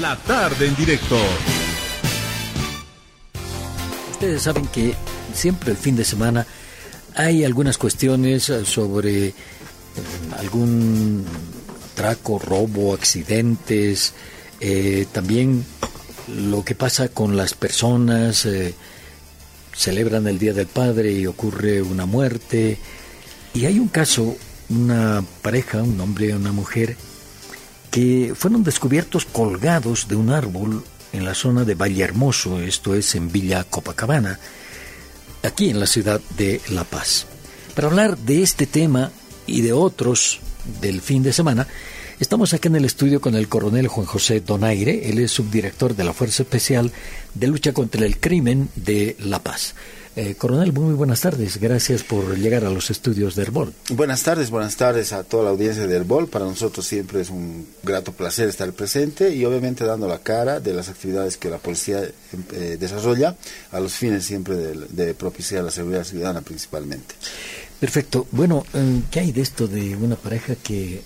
La tarde en directo. Ustedes saben que siempre el fin de semana hay algunas cuestiones sobre eh, algún traco, robo, accidentes, eh, también lo que pasa con las personas, eh, celebran el Día del Padre y ocurre una muerte. Y hay un caso, una pareja, un hombre y una mujer, que fueron descubiertos colgados de un árbol en la zona de Valle Hermoso, esto es en Villa Copacabana, aquí en la ciudad de La Paz. Para hablar de este tema y de otros del fin de semana, estamos aquí en el estudio con el coronel Juan José Donaire, él es subdirector de la Fuerza Especial de Lucha contra el Crimen de La Paz. Eh, coronel, muy buenas tardes. Gracias por llegar a los estudios de Herbol. Buenas tardes, buenas tardes a toda la audiencia de Herbol. Para nosotros siempre es un grato placer estar presente y obviamente dando la cara de las actividades que la policía eh, desarrolla a los fines siempre de, propiciar la seguridad ciudadana principalmente. Perfecto. Bueno, eh, ¿qué hay de esto de una pareja que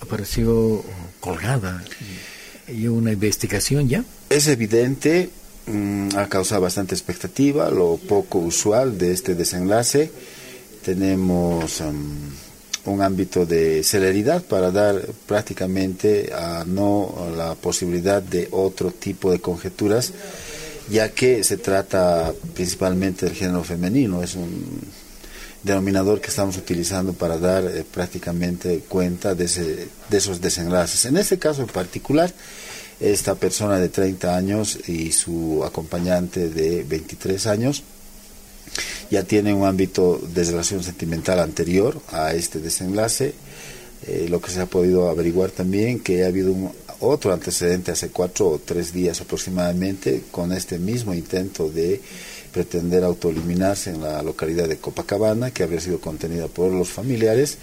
apareció colgada? ¿Y una investigación ya? Es evidente Mm, ha causado bastante expectativa, lo poco usual de este desenlace. Tenemos mm, un ámbito de celeridad para dar prácticamente a no la posibilidad de otro tipo de conjeturas, ya que se trata principalmente del género femenino, es un denominador que estamos utilizando para dar eh, prácticamente cuenta de, ese, de esos desenlaces. En este caso en particular, esta persona de 30 años y su acompañante de 23 años ya tienen un ámbito de relación sentimental anterior a este desenlace. Eh, lo que se ha podido averiguar también que ha habido un, otro antecedente hace cuatro o tres días aproximadamente con este mismo intento de pretender autoeliminarse en la localidad de Copacabana que había sido contenida por los familiares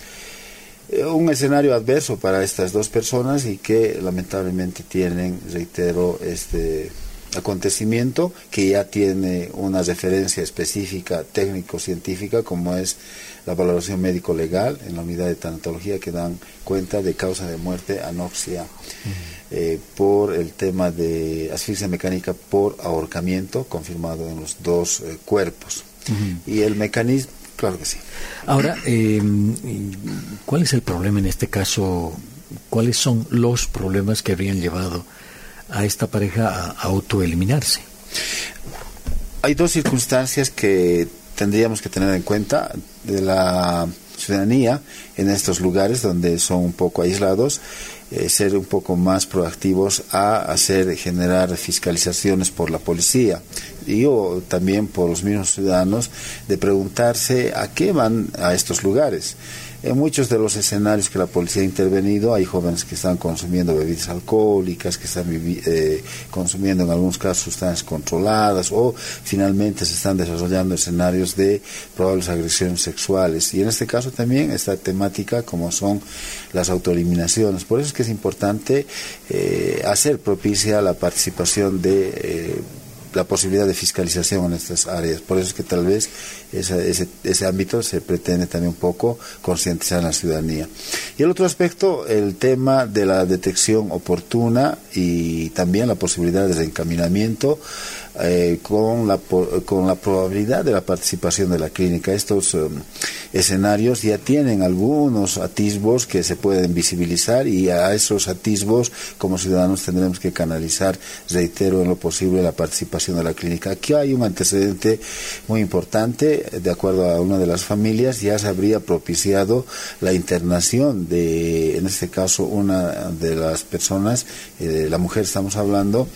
un escenario adverso para estas dos personas y que lamentablemente tienen, reitero, este acontecimiento que ya tiene una referencia específica técnico-científica como es la valoración médico-legal en la unidad de tanatología que dan cuenta de causa de muerte anoxia eh, por el tema de asfixia mecánica por ahorcamiento confirmado en los dos eh, cuerpos. Y el mecanismo Claro que sí. Ahora, eh, ¿cuál es el problema en este caso? ¿Cuáles son los problemas que habrían llevado a esta pareja a autoeliminarse? Hay dos circunstancias que tendríamos que tener en cuenta de la ciudadanía en estos lugares donde son un poco aislados eh, ser un poco más proactivos a hacer generar fiscalizaciones por la policía y o también por los mismos ciudadanos de preguntarse a qué van a estos lugares. En muchos de los escenarios que la policía ha intervenido hay jóvenes que están consumiendo bebidas alcohólicas, que están eh, consumiendo en algunos casos sustancias controladas o finalmente se están desarrollando escenarios de probables agresiones sexuales. Y en este caso también esta temática como son las autoeliminaciones. Por eso es que es importante eh, hacer propicia la participación de... Eh, la posibilidad de fiscalización en estas áreas. Por eso es que tal vez ese, ese, ámbito se pretende también un poco concientizar a la ciudadanía. Y el otro aspecto, el tema de la detección oportuna y también la posibilidad de reencaminamiento eh, con, la, con la probabilidad de la participación de la clínica. Estos um, escenarios ya tienen algunos atisbos que se pueden visibilizar y a esos atisbos como ciudadanos tendremos que canalizar, reitero, en lo posible la participación de la clínica. Aquí hay un antecedente muy importante, de acuerdo a una de las familias, ya se habría propiciado la internación de, en este caso, una de las personas, eh, la mujer estamos hablando,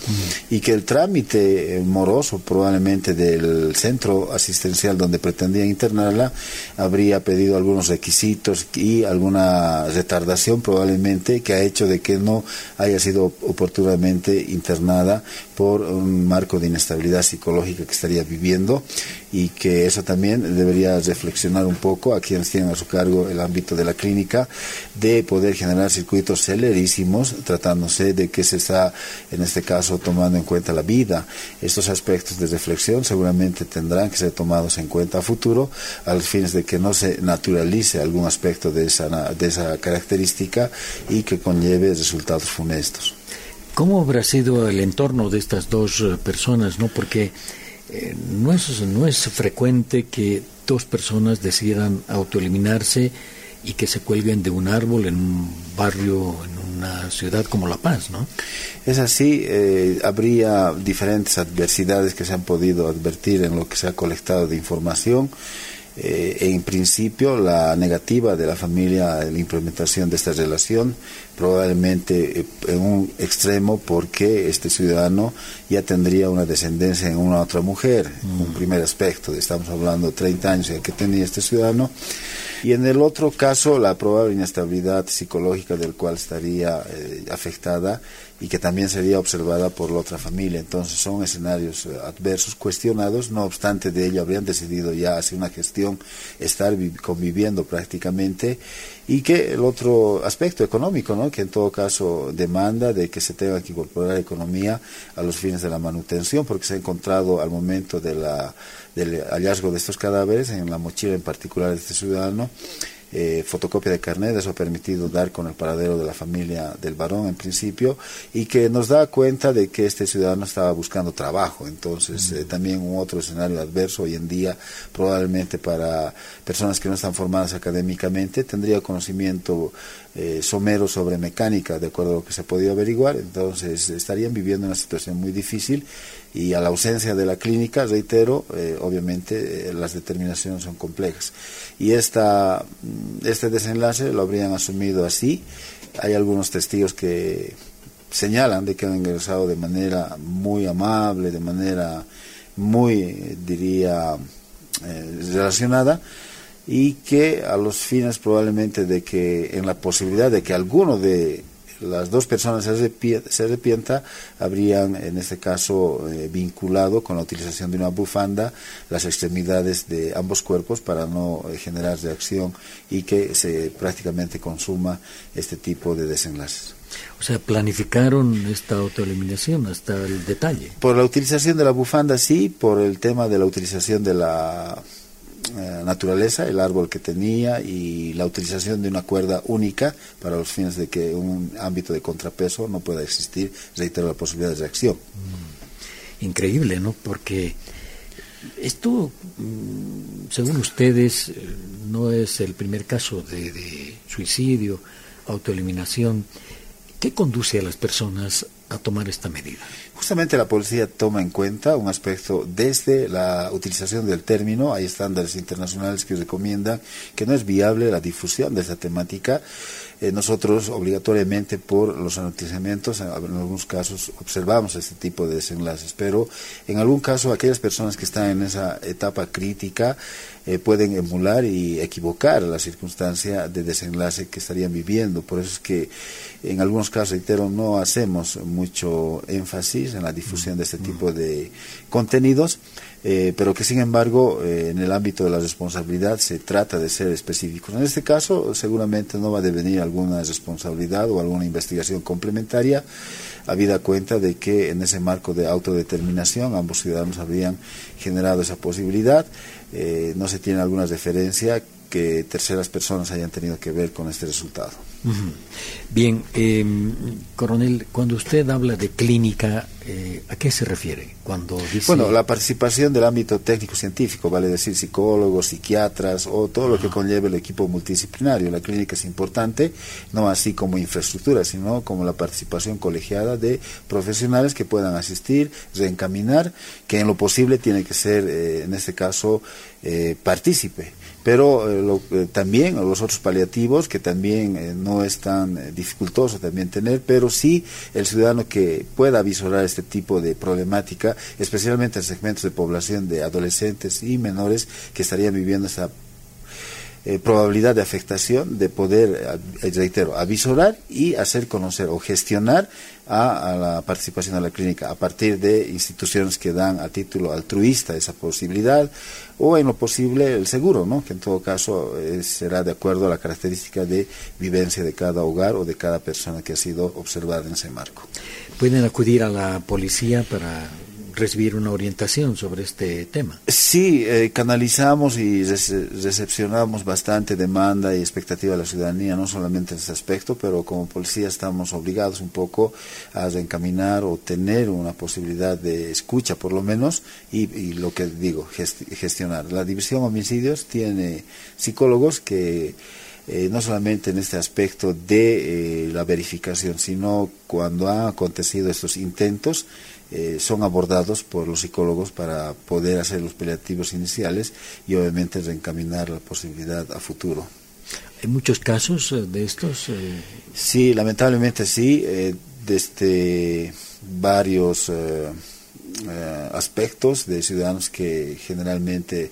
y que el trámite eh, moroso probablemente del centro asistencial donde pretendía internarla, habría pedido algunos requisitos y alguna retardación probablemente que ha hecho de que no haya sido oportunamente internada por un marco de inestabilidad psicológica que estaría viviendo y que eso también debería reflexionar un poco a quienes tienen a su cargo el ámbito de la clínica de poder generar circuitos celerísimos tratándose de que se está en este caso tomando en cuenta la vida. Estos aspectos de reflexión seguramente tendrán que ser tomados en cuenta a futuro a los fines de que no se naturalice algún aspecto de esa, de esa característica y que conlleve resultados funestos. ¿Cómo habrá sido el entorno de estas dos eh, personas? ¿no? Porque eh, no, es, no es frecuente que dos personas decidan autoeliminarse y que se cuelguen de un árbol en un barrio, en una ciudad como La Paz, ¿no? Es así, eh, habría diferentes adversidades que se han podido advertir en lo que se ha colectado de información. Eh, en principio, la negativa de la familia en la implementación de esta relación, probablemente eh, en un extremo porque este ciudadano ya tendría una descendencia en una otra mujer, un mm. primer aspecto, estamos hablando de 30 años que tenía este ciudadano, y en el otro caso, la probable inestabilidad psicológica del cual estaría eh, afectada y que también sería observada por la otra familia. Entonces son escenarios eh, adversos, cuestionados, no obstante de ello habrían decidido ya hacer una gestión, estar conviviendo prácticamente y que el otro aspecto económico, ¿no? que en todo caso demanda de que se tenga que incorporar economía a los fines de la manutención, porque se ha encontrado al momento de la, del hallazgo de estos cadáveres, en la mochila en particular de este ciudadano, eh, fotocopia de carnet, eso ha permitido dar con el paradero de la familia del varón en principio y que nos da cuenta de que este ciudadano estaba buscando trabajo. Entonces, eh, también un otro escenario adverso hoy en día, probablemente para personas que no están formadas académicamente, tendría conocimiento eh, somero sobre mecánica, de acuerdo a lo que se ha podido averiguar, entonces estarían viviendo una situación muy difícil y a la ausencia de la clínica, reitero, eh, obviamente eh, las determinaciones son complejas. Y esta, mm, este desenlace lo habrían asumido así. Hay algunos testigos que señalan de que han ingresado de manera muy amable, de manera muy, diría, eh, relacionada y que a los fines probablemente de que en la posibilidad de que alguno de las dos personas se arrepienta, habrían en este caso eh, vinculado con la utilización de una bufanda las extremidades de ambos cuerpos para no eh, generar reacción y que se prácticamente consuma este tipo de desenlaces. O sea, planificaron esta autoeliminación hasta el detalle. Por la utilización de la bufanda sí, por el tema de la utilización de la naturaleza, el árbol que tenía y la utilización de una cuerda única para los fines de que un ámbito de contrapeso no pueda existir, reitero la posibilidad de reacción. Mm. Increíble, ¿no? Porque esto, mm, según ustedes, eh, no es el primer caso de, de suicidio, autoeliminación. ¿Qué conduce a las personas a tomar esta medida? Justamente la policía toma en cuenta un aspecto desde la utilización del término, hay estándares internacionales que recomiendan que no es viable la difusión de esta temática. Eh, nosotros obligatoriamente por los anoticiamientos, en algunos casos observamos este tipo de desenlaces, pero en algún caso aquellas personas que están en esa etapa crítica eh, pueden emular y equivocar la circunstancia de desenlace que estarían viviendo. Por eso es que en algunos casos, reitero, no hacemos mucho énfasis en la difusión de este tipo de contenidos, eh, pero que sin embargo eh, en el ámbito de la responsabilidad se trata de ser específicos. En este caso seguramente no va a devenir alguna responsabilidad o alguna investigación complementaria, habida cuenta de que en ese marco de autodeterminación ambos ciudadanos habrían generado esa posibilidad, eh, no se tiene alguna referencia que terceras personas hayan tenido que ver con este resultado. Bien, em, coronel, cuando usted habla de clínica, eh, ¿a qué se refiere? Cuando Bueno, la participación del ámbito técnico-científico, vale decir psicólogos, psiquiatras o todo lo que conlleve el equipo multidisciplinario. La clínica es importante, no así como infraestructura, sino como la participación colegiada de profesionales que puedan asistir, reencaminar, que en lo posible tiene que ser, eh, en este caso, eh, partícipe pero eh, eh, también los otros paliativos que también eh, no es tan dificultoso también tener, pero sí el ciudadano que pueda visorar este tipo de problemática, especialmente en segmentos de población de adolescentes y menores que estarían viviendo esa probabilidad de afectación de poder, reitero, avisorar y hacer conocer o gestionar a, la participación de la clínica a partir de instituciones que dan a título altruista esa posibilidad o en lo posible el seguro, ¿no? que en todo caso eh, será de acuerdo a la característica de vivencia de cada hogar o de cada persona que ha sido observada en ese marco. ¿Pueden acudir a la policía para recibir una orientación sobre este tema. Sí, eh, canalizamos y recepcionamos bastante demanda y expectativa de la ciudadanía, no solamente en este aspecto, pero como policía estamos obligados un poco a reencaminar o tener una posibilidad de escucha, por lo menos, y, lo que digo, gestionar. La División Homicidios tiene psicólogos que eh, no solamente en este aspecto de eh, la verificación, sino cuando han acontecido estos intentos, eh, son abordados por los psicólogos para poder hacer los paliativos iniciales y obviamente reencaminar la posibilidad a futuro. ¿Hay muchos casos de estos? Sí, lamentablemente sí, desde varios aspectos de ciudadanos que generalmente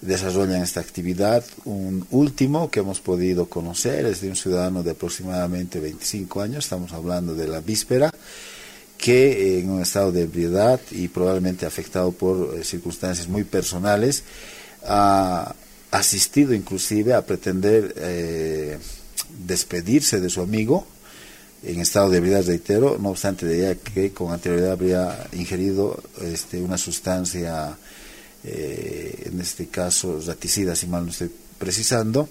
desarrollan esta actividad. Un último que hemos podido conocer es de un ciudadano de aproximadamente 25 años, estamos hablando de la víspera, que en un estado de ebriedad y probablemente afectado por eh, circunstancias muy personales, ha asistido inclusive a pretender eh, despedirse de su amigo en estado de ebriedad, reitero, no obstante de que con anterioridad habría ingerido este, una sustancia eh, en este caso raticida, si mal no estoy precisando,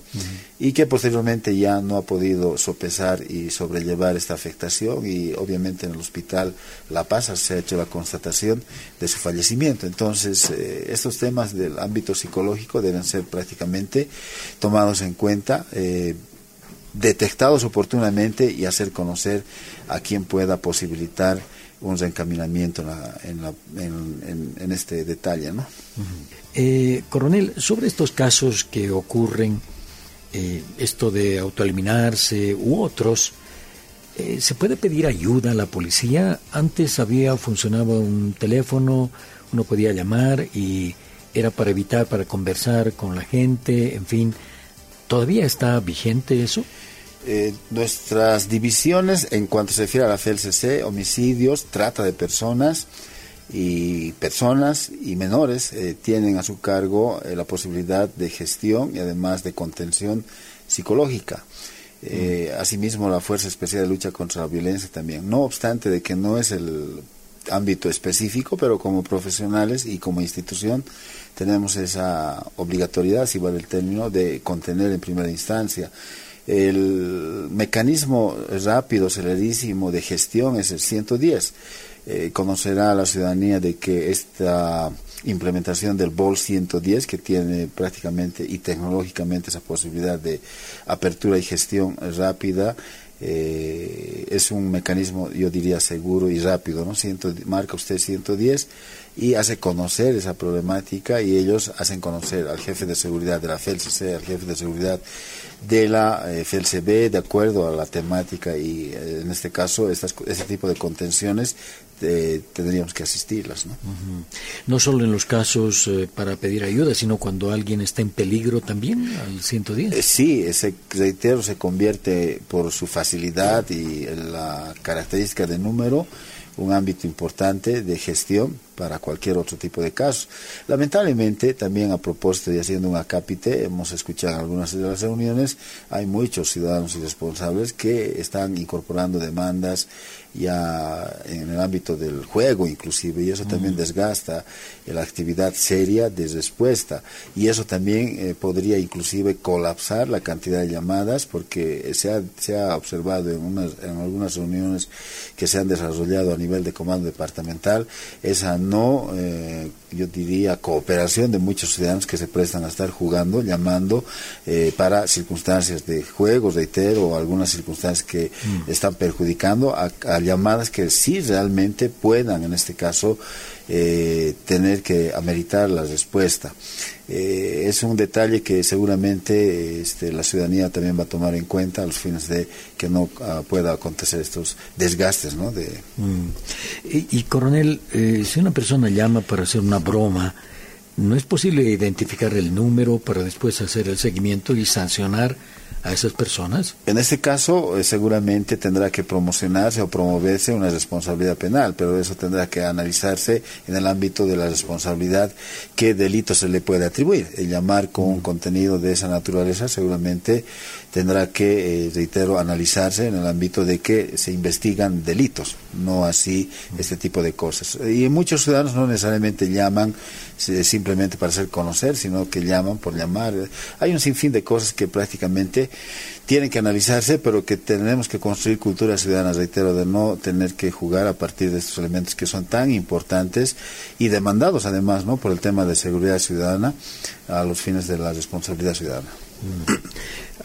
y que posteriormente ya no ha podido sopesar y sobrellevar esta afectación y obviamente en el hospital La Paz se ha hecho la constatación de su fallecimiento. Entonces, eh, estos temas del ámbito psicológico deben ser prácticamente tomados en cuenta. Eh, detectados oportunamente y hacer conocer a quien pueda posibilitar un reencaminamiento en, en, este detalle. ¿no? Eh, coronel, sobre estos casos que ocurren, eh, esto de autoeliminarse u otros, eh, ¿se puede pedir ayuda a la policía? Antes había, funcionaba un teléfono, uno podía llamar y era para evitar, para conversar con la gente, en fin. ¿Todavía está vigente eso? Eh, nuestras divisiones en cuanto se refiere a la FLCC, homicidios, trata de personas y personas y menores eh, tienen a su cargo eh, la posibilidad de gestión y además de contención psicológica. Mm. Asimismo, la Fuerza Especial de Lucha contra la Violencia también. No obstante de que no es el ámbito específico, pero como profesionales y como institución tenemos esa obligatoriedad, si vale el término, de contener en primera instancia el mecanismo rápido, celerísimo de gestión es el 110. Eh, conocerá la ciudadanía de que esta implementación del BOL 110, que tiene prácticamente y tecnológicamente esa posibilidad de apertura y gestión rápida, eh, es un mecanismo, yo diría, seguro y rápido, ¿no? marca usted 110 y hace conocer esa problemática y ellos hacen conocer al jefe de seguridad de la FELCC, al jefe de seguridad de la eh, FLCB de acuerdo a la temática y eh, en este caso estas, este tipo de contenciones eh, tendríamos que asistirlas. ¿no? no solo en los casos para pedir ayuda, sino cuando alguien está en peligro también al 110. sí, ese reitero se convierte por su facilidad y la característica de número un ámbito importante de gestión para cualquier otro tipo de casos. Lamentablemente, también a propósito de haciendo un acápite, hemos escuchado en algunas de las reuniones, hay muchos ciudadanos y responsables que están incorporando demandas ya en el ámbito del juego inclusive, y eso también desgasta la actividad seria de respuesta, y eso también eh, podría inclusive colapsar la cantidad de llamadas, porque se ha, se ha observado en, unas, en algunas reuniones que se han desarrollado a nivel de comando departamental, esa no, eh, yo diría, cooperación de muchos ciudadanos que se prestan a estar jugando, llamando eh, para circunstancias de juego, reitero, o algunas circunstancias que mm. están perjudicando a, llamadas que sí realmente puedan, en este caso, eh, tener que ameritar la respuesta. Eh, es un detalle que seguramente este, la ciudadanía también va a tomar en cuenta a los fines de que no uh, pueda acontecer estos desgastes. ¿no? De... Mm. Y, coronel, eh, si una persona llama para hacer una broma, ¿no es posible identificar el número para después hacer el seguimiento y sancionar a esas personas? En este caso, eh, seguramente tendrá que promocionarse o promoverse una responsabilidad penal, pero eso tendrá que analizarse en el ámbito de la responsabilidad, qué delito se le puede atribuir. El llamar con un contenido de esa naturaleza seguramente tendrá que, eh, reitero, analizarse en el ámbito de que se investigan delitos, no así este tipo de cosas. Y muchos ciudadanos no necesariamente llaman simplemente para hacer conocer, sino que llaman por llamar. Hay un sinfín de cosas que prácticamente tienen que analizarse, pero que tenemos que construir culturas ciudadanas, reitero, de no tener que jugar a partir de estos elementos que son tan importantes y demandados además, ¿no? por el tema de seguridad ciudadana a los fines de la responsabilidad ciudadana. Mm.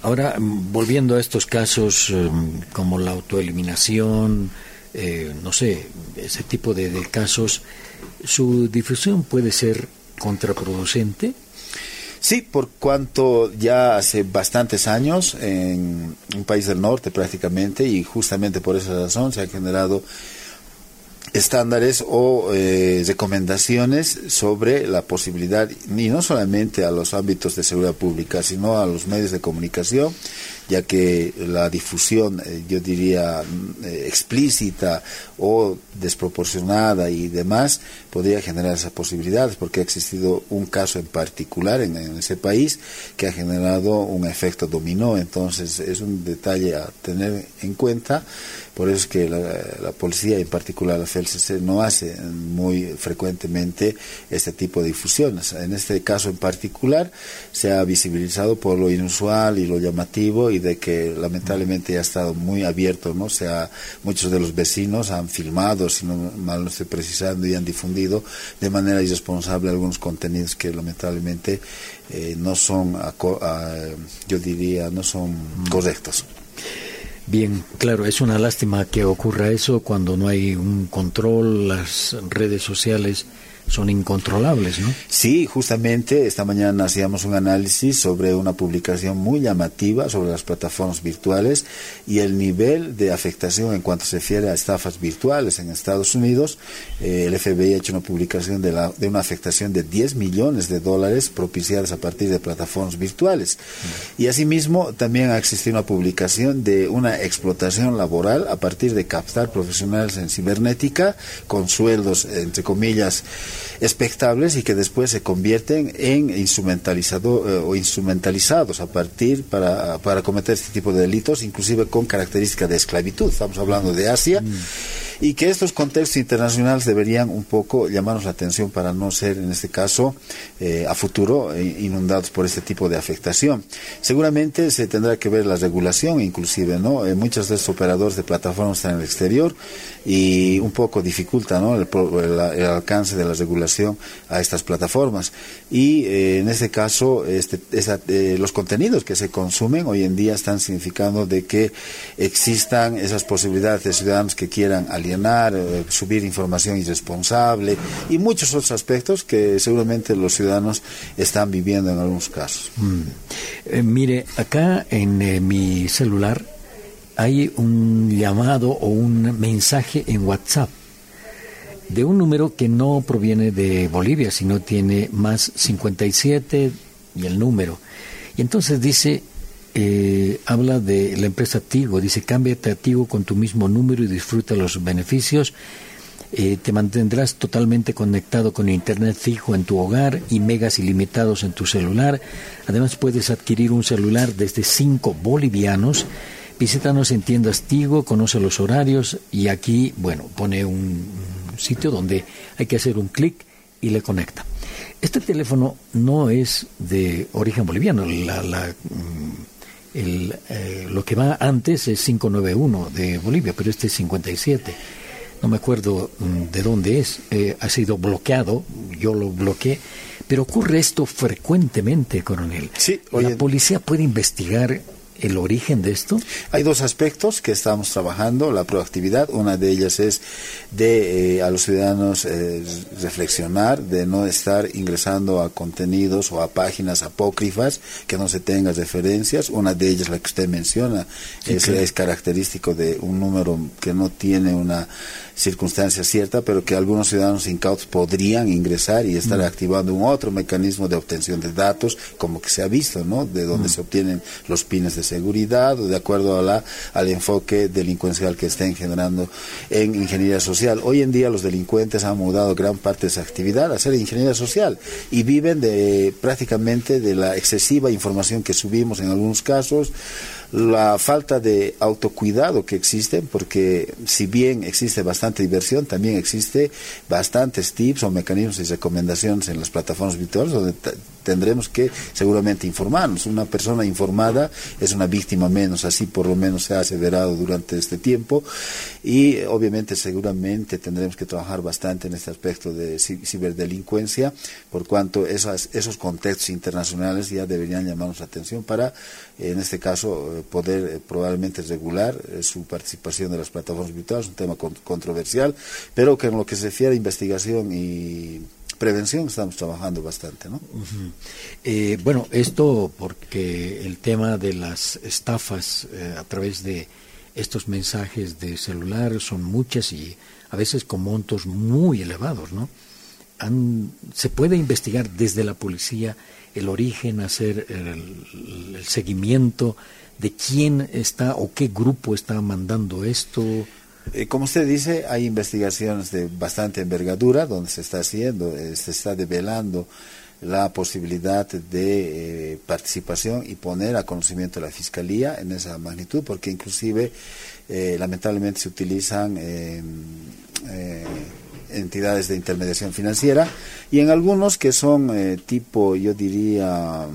Ahora, volviendo a estos casos em, como la autoeliminación, eh, no sé, ese tipo de casos, ¿su difusión puede ser contraproducente? Sí, por cuanto ya hace bastantes años en un país del norte prácticamente y justamente por esa razón se han generado estándares o eh, recomendaciones sobre la posibilidad, y no solamente a los ámbitos de seguridad pública, sino a los medios de comunicación, ya que la difusión, eh, yo diría, mm, eh, explícita o desproporcionada y demás, podría generar esas posibilidades, porque ha existido un caso en particular en, ese país que ha generado un efecto dominó, entonces es un detalle a tener en cuenta, por eso es que la, policía, en particular la FLCC, no hace muy frecuentemente este tipo de difusiones. En este caso en particular se ha visibilizado por lo inusual y lo llamativo y de que lamentablemente ha estado muy abierto, ¿no? O sea, muchos de los vecinos han filmado, si no mal no estoy precisando, y han difundido de manera irresponsable algunos contenidos que lamentablemente eh, no son, yo diría, no son correctos. Bien, claro, es una lástima que ocurra eso cuando no hay un control, las redes sociales son incontrolables, ¿no? Sí, justamente esta mañana hacíamos un análisis sobre una publicación muy llamativa sobre las plataformas virtuales y el nivel de afectación en cuanto se refiere a estafas virtuales en Estados Unidos. Eh, el FBI ha hecho una publicación de, la, de una afectación de 10 millones de dólares propiciadas a partir de plataformas virtuales. Y asimismo también ha existido una publicación de una explotación laboral a partir de captar profesionales en cibernética con sueldos, entre comillas, espectables y que después se convierten en instrumentalizado, eh, o instrumentalizados a partir para, para cometer este tipo de delitos, inclusive con características de esclavitud. Estamos hablando de Asia. Mm y que estos contextos internacionales deberían un poco llamarnos la atención para no ser, en este caso, eh, a futuro eh, inundados por este tipo de afectación. Seguramente se tendrá que ver la regulación, inclusive, ¿no? Eh, muchos de estos operadores de plataformas están en el exterior y un poco dificulta, ¿no? El, alcance de la regulación a estas plataformas. Y en este caso, este, los contenidos que se consumen hoy en día están significando de que existan esas posibilidades de ciudadanos que quieran aliar eh, subir información irresponsable y muchos otros aspectos que seguramente los ciudadanos están viviendo en algunos casos. Mm. Eh, mire, acá en eh, mi celular hay un llamado o un mensaje en WhatsApp de un número que no proviene de Bolivia, sino tiene más 57 y el número. Y entonces dice, eh, habla de la empresa Tigo, dice cámbiate a Tigo con tu mismo número y disfruta los beneficios. Eh, te mantendrás totalmente conectado con Internet fijo en tu hogar y megas ilimitados en tu celular. Además puedes adquirir un celular desde 5 bolivianos. Visítanos en tiendas Tigo, conoce los horarios y aquí, bueno, pone un sitio donde hay que hacer un clic y le conecta. Este teléfono no es de origen boliviano. La, la, mm, el, eh, lo que va antes es 591 de Bolivia, pero este es 57. No me acuerdo mm, de dónde es. Eh, ha sido bloqueado, yo lo bloqueé. Pero ocurre esto frecuentemente, coronel. Sí, La policía puede investigar el origen de esto? Hay dos aspectos que estamos trabajando, la proactividad, una de ellas es de eh, a los ciudadanos eh, reflexionar, de no estar ingresando a contenidos o a páginas apócrifas que no se tengan referencias, una de ellas la que usted menciona, es, es característico de un número que no tiene una circunstancia cierta, pero que algunos ciudadanos incautos podrían ingresar y estar mm. activando un otro mecanismo de obtención de datos, como que se ha visto, ¿no? De donde mm. se obtienen los pines de seguridad o de acuerdo a la, al enfoque delincuencial que estén generando en ingeniería social. Hoy en día los delincuentes han mudado gran parte de esa actividad a hacer ingeniería social y viven de prácticamente de la excesiva información que subimos en algunos casos la falta de autocuidado que existe, porque si bien existe bastante diversión, también existe bastantes tips o mecanismos y recomendaciones en las plataformas virtuales donde tendremos que seguramente informarnos. Una persona informada es una víctima menos, así por lo menos se ha aseverado durante este tiempo y obviamente seguramente tendremos que trabajar bastante en este aspecto de ciberdelincuencia, por cuanto esas, esos contextos internacionales ya deberían llamarnos la atención para, en este caso, eh, poder eh, probablemente regular eh, su participación de las plataformas virtuales, un tema controversial, pero que en lo que se refiere a investigación y prevención estamos trabajando bastante, ¿no? Eh, bueno, esto porque el tema de las estafas eh, a través de estos mensajes de celular son muchas y a veces con montos muy elevados, ¿no? se puede investigar desde la policía el origen, hacer el, el seguimiento de quién está o qué grupo está mandando esto. Eh, como usted dice, hay investigaciones de bastante envergadura donde se está haciendo, eh, se está develando la posibilidad de eh, participación y poner a conocimiento de la Fiscalía en esa magnitud, porque inclusive lamentablemente se utilizan entidades de intermediación financiera y en algunos que son tipo, yo diría,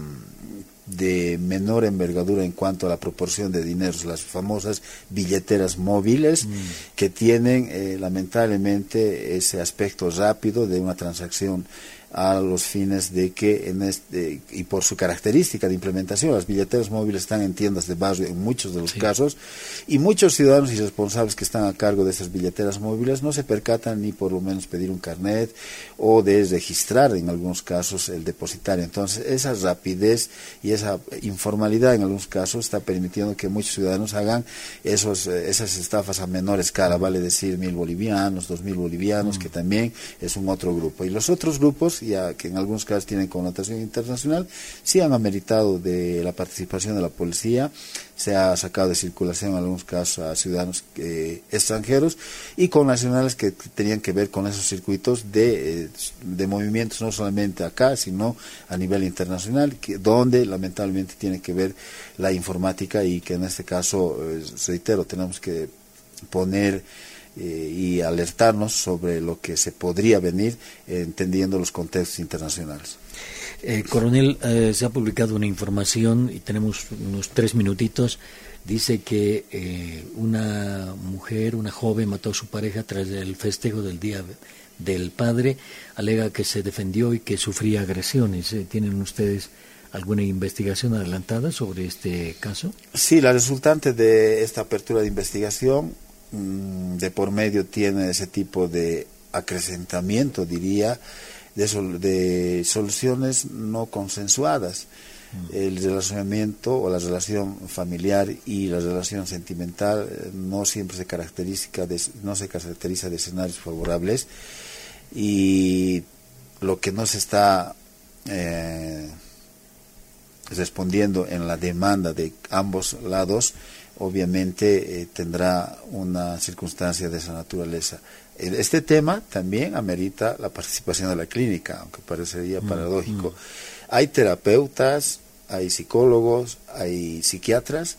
de menor envergadura en cuanto a la proporción de dineros, las famosas billeteras móviles mm. que tienen eh, lamentablemente ese aspecto rápido de una transacción a los fines de que, en este, y por su característica de implementación, las billeteras móviles están en tiendas de barrio en muchos de los casos, y muchos ciudadanos y responsables que están a cargo de esas billeteras móviles no se percatan ni por lo menos pedir un carnet o de registrar en algunos casos el depositario. Entonces, esa rapidez y esa informalidad en algunos casos está permitiendo que muchos ciudadanos hagan esos, eh, esas estafas a menor escala, vale decir mil bolivianos, dos mil bolivianos, mm. que también es un otro grupo. Y los otros grupos, ya que en algunos casos tienen connotación internacional, sí han ameritado de la participación de la policía, se ha sacado de circulación en algunos casos a ciudadanos eh, extranjeros y con nacionales que tenían que ver con esos circuitos de, eh, de movimientos no solamente acá, sino a nivel internacional, que, donde lamentablemente tiene que ver la informática y que en este caso, eh, reitero, tenemos que poner eh, y alertarnos sobre lo que se podría venir eh, entendiendo los contextos internacionales. Eh, coronel, se ha publicado una información y tenemos unos tres minutitos. Dice que una mujer, una joven, mató a su pareja tras el festejo del Día del Padre. Alega que se defendió y que sufría agresiones. ¿Tienen ustedes alguna investigación adelantada sobre este caso? Sí, la resultante de esta apertura de investigación Mm, de por medio tiene ese tipo de acrecentamiento, diría, de, de soluciones no consensuadas. Mm. El relacionamiento o la relación familiar y la relación sentimental eh, no siempre se caracteriza de, no se caracteriza de escenarios favorables y lo que no se está eh, respondiendo en la demanda de ambos lados obviamente eh, tendrá una circunstancia de esa naturaleza. Este tema también amerita la participación de la clínica, aunque parecería mm, paradójico. Mm. Hay terapeutas, hay psicólogos, hay psiquiatras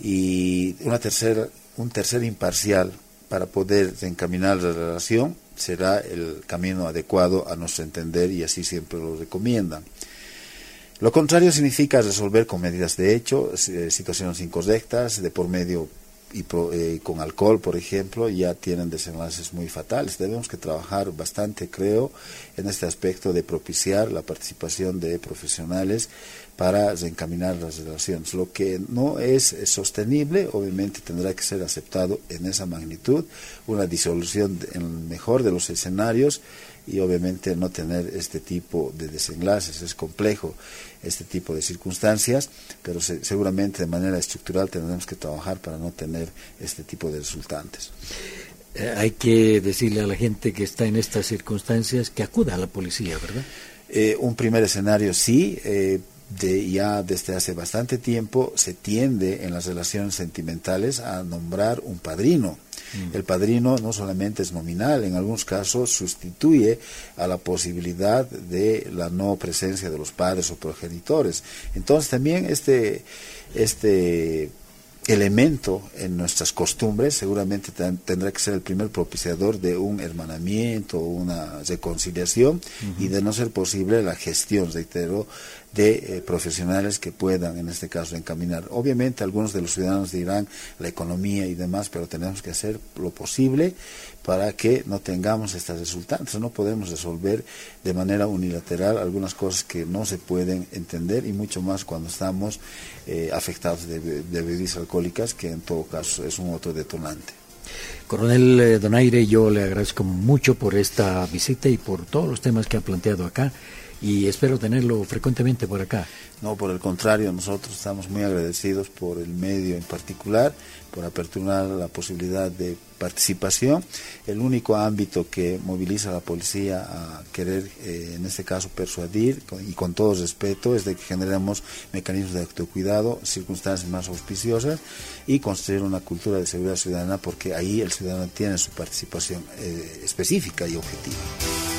y una tercera, un tercer imparcial para poder encaminar la relación será el camino adecuado a nuestro entender y así siempre lo recomiendan. Lo contrario significa resolver con medidas de hecho eh, situaciones incorrectas, de por medio y eh, con alcohol, por ejemplo, ya tienen desenlaces muy fatales. Debemos que trabajar bastante, creo, en este aspecto de propiciar la participación de profesionales para reencaminar las relaciones. Lo que no es sostenible, obviamente, tendrá que ser aceptado en esa magnitud, una disolución en el mejor de los escenarios y obviamente no tener este tipo de desenlaces. Es complejo este tipo de circunstancias, pero seguramente de manera estructural tendremos que trabajar para no tener este tipo de resultantes. Eh, hay que decirle a la gente que está en estas circunstancias que acuda a la policía, ¿verdad? Eh, un primer escenario sí. Eh, de ya desde hace bastante tiempo se tiende en las relaciones sentimentales a nombrar un padrino. El padrino no solamente es nominal, en algunos casos sustituye a la posibilidad de la no presencia de los padres o progenitores. Entonces también este, este elemento en nuestras costumbres seguramente tendrá que ser el primer propiciador de un hermanamiento, una reconciliación y de no ser posible la gestión, reitero, de eh, profesionales que puedan, en este caso, encaminar. Obviamente, algunos de los ciudadanos dirán la economía y demás, pero tenemos que hacer lo posible para que no tengamos estas resultantes. No podemos resolver de manera unilateral algunas cosas que no se pueden entender y mucho más cuando estamos eh, afectados de, bebidas alcohólicas, que en todo caso es un otro detonante. Coronel eh, Donaire, yo le agradezco mucho por esta visita y por todos los temas que ha planteado acá y espero tenerlo frecuentemente por acá. No, por el contrario, nosotros estamos muy agradecidos por el medio en particular, por aperturar la posibilidad de participación. El único ámbito que moviliza a la policía a querer, eh, en este caso, persuadir y con todo respeto es de que generemos mecanismos de autocuidado, circunstancias más auspiciosas y construir una cultura de seguridad ciudadana porque ahí el ciudadano tiene su participación eh, específica y objetiva.